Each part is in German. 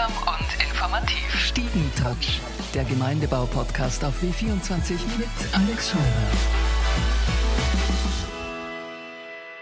Unterhaltsam und informativ. Stiegentouch, der Gemeindebau-Podcast auf W24 mit Alex Scheuer.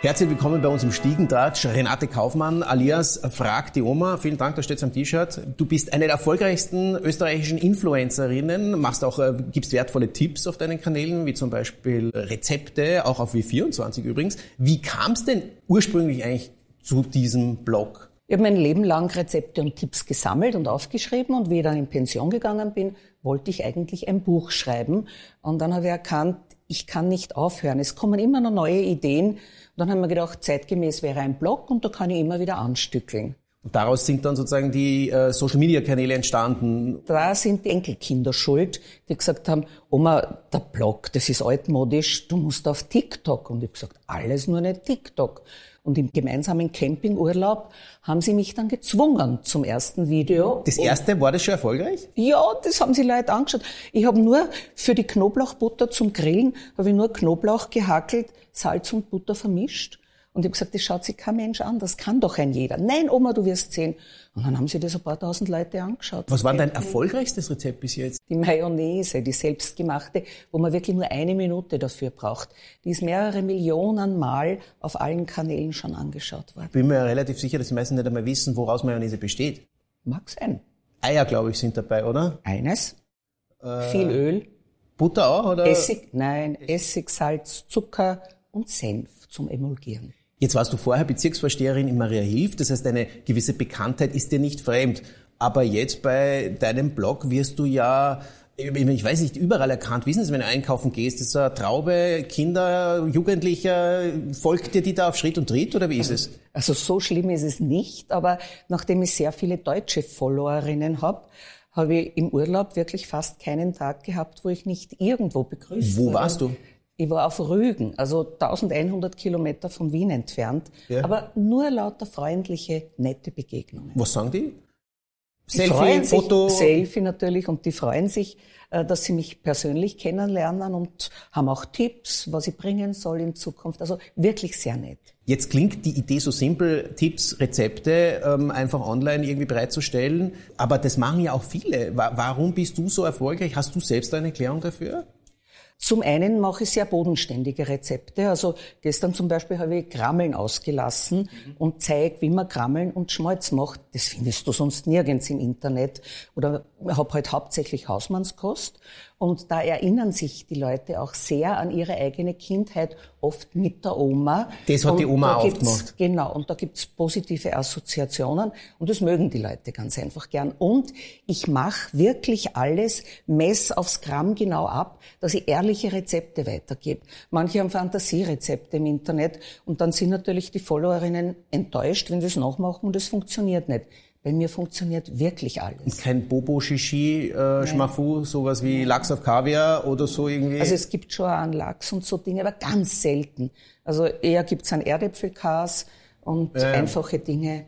Herzlich willkommen bei uns im Stiegentratsch. Renate Kaufmann alias Frag die Oma. Vielen Dank, da steht am T-Shirt. Du bist eine der erfolgreichsten österreichischen Influencerinnen, machst auch, äh, gibst wertvolle Tipps auf deinen Kanälen, wie zum Beispiel Rezepte, auch auf W24 übrigens. Wie kam es denn ursprünglich eigentlich zu diesem Blog? Ich habe mein Leben lang Rezepte und Tipps gesammelt und aufgeschrieben und wie ich dann in Pension gegangen bin, wollte ich eigentlich ein Buch schreiben. Und dann habe ich erkannt, ich kann nicht aufhören. Es kommen immer noch neue Ideen. Und dann haben wir gedacht, zeitgemäß wäre ein Blog und da kann ich immer wieder anstückeln. Und daraus sind dann sozusagen die äh, Social-Media-Kanäle entstanden. Da sind die Enkelkinder schuld, die gesagt haben, Oma, der Blog, das ist altmodisch, du musst auf TikTok. Und ich habe gesagt, alles nur nicht TikTok. Und im gemeinsamen Campingurlaub haben sie mich dann gezwungen zum ersten Video. Das erste, war das schon erfolgreich? Ja, das haben sie Leute angeschaut. Ich habe nur für die Knoblauchbutter zum Grillen, habe ich nur Knoblauch gehackelt, Salz und Butter vermischt und ich habe gesagt, das schaut sich kein Mensch an, das kann doch ein jeder. Nein, Oma, du wirst sehen. Und dann haben sie das ein paar tausend Leute angeschaut. Was war dein erfolgreichstes Rezept bis jetzt? Die Mayonnaise, die selbstgemachte, wo man wirklich nur eine Minute dafür braucht. Die ist mehrere Millionen Mal auf allen Kanälen schon angeschaut worden. Ich bin mir relativ sicher, dass die meisten nicht einmal wissen, woraus Mayonnaise besteht. Mag sein. Eier, glaube ich, sind dabei, oder? Eines. Äh, Viel Öl. Butter auch, oder? Essig, nein, Essig, Salz, Zucker und Senf zum Emulgieren. Jetzt warst du vorher Bezirksvorsteherin in Maria Hilf, das heißt, eine gewisse Bekanntheit ist dir nicht fremd. Aber jetzt bei deinem Blog wirst du ja, ich weiß nicht, überall erkannt. Wissen Sie, wenn du einkaufen gehst, ist eine Traube, Kinder, Jugendlicher, folgt dir die da auf Schritt und Tritt oder wie ist es? Also so schlimm ist es nicht, aber nachdem ich sehr viele deutsche Followerinnen habe, habe ich im Urlaub wirklich fast keinen Tag gehabt, wo ich nicht irgendwo begrüßt Wo warst du? Ich war auf Rügen, also 1100 Kilometer von Wien entfernt, ja. aber nur lauter freundliche, nette Begegnungen. Was sagen die? Selfie, sich, Foto? Selfie natürlich und die freuen sich, äh, dass sie mich persönlich kennenlernen und haben auch Tipps, was ich bringen soll in Zukunft. Also wirklich sehr nett. Jetzt klingt die Idee so simpel, Tipps, Rezepte ähm, einfach online irgendwie bereitzustellen, aber das machen ja auch viele. Warum bist du so erfolgreich? Hast du selbst eine Erklärung dafür? Zum einen mache ich sehr bodenständige Rezepte. Also gestern zum Beispiel habe ich Grammeln ausgelassen mhm. und zeige, wie man Grammeln und Schmalz macht. Das findest du sonst nirgends im Internet. Oder habe halt hauptsächlich Hausmannskost. Und da erinnern sich die Leute auch sehr an ihre eigene Kindheit, oft mit der Oma. Das hat und die Oma auch gemacht. Genau, und da gibt's positive Assoziationen und das mögen die Leute ganz einfach gern. Und ich mache wirklich alles, mess aufs Gramm genau ab, dass ich ehrliche Rezepte weitergebe. Manche haben Fantasierezepte im Internet und dann sind natürlich die Followerinnen enttäuscht, wenn sie es nachmachen und es funktioniert nicht. Bei mir funktioniert wirklich alles. Kein Bobo-Shishi, äh, Schmafu, sowas wie Lachs auf Kaviar oder so irgendwie? Also es gibt schon an Lachs und so Dinge, aber ganz selten. Also eher gibt's an Erdäpfelkas und ähm. einfache Dinge.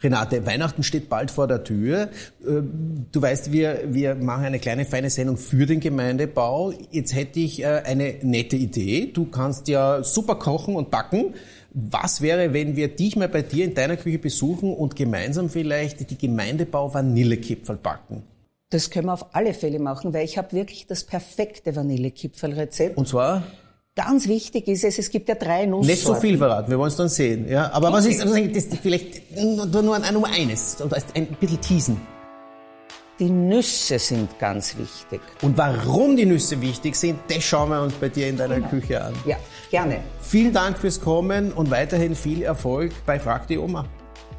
Renate, Weihnachten steht bald vor der Tür. Äh, du weißt, wir, wir machen eine kleine feine Sendung für den Gemeindebau. Jetzt hätte ich äh, eine nette Idee. Du kannst ja super kochen und backen. Was wäre, wenn wir dich mal bei dir in deiner Küche besuchen und gemeinsam vielleicht die Gemeindebau Vanillekipferl backen? Das können wir auf alle Fälle machen, weil ich habe wirklich das perfekte Vanillekipferlrezept. Und zwar? Ganz wichtig ist es, es gibt ja drei Nusssorten. Nicht so viel verraten, wir wollen es dann sehen. Ja? Aber okay. was ist, das vielleicht nur, nur, nur eines, ein bisschen teasen. Die Nüsse sind ganz wichtig. Und warum die Nüsse wichtig sind, das schauen wir uns bei dir in deiner genau. Küche an. Ja, gerne. Vielen Dank fürs Kommen und weiterhin viel Erfolg bei Frag die Oma.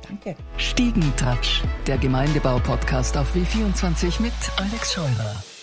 Danke. Stiegentouch, der Gemeindebau-Podcast auf W24 mit Alex Scheurer.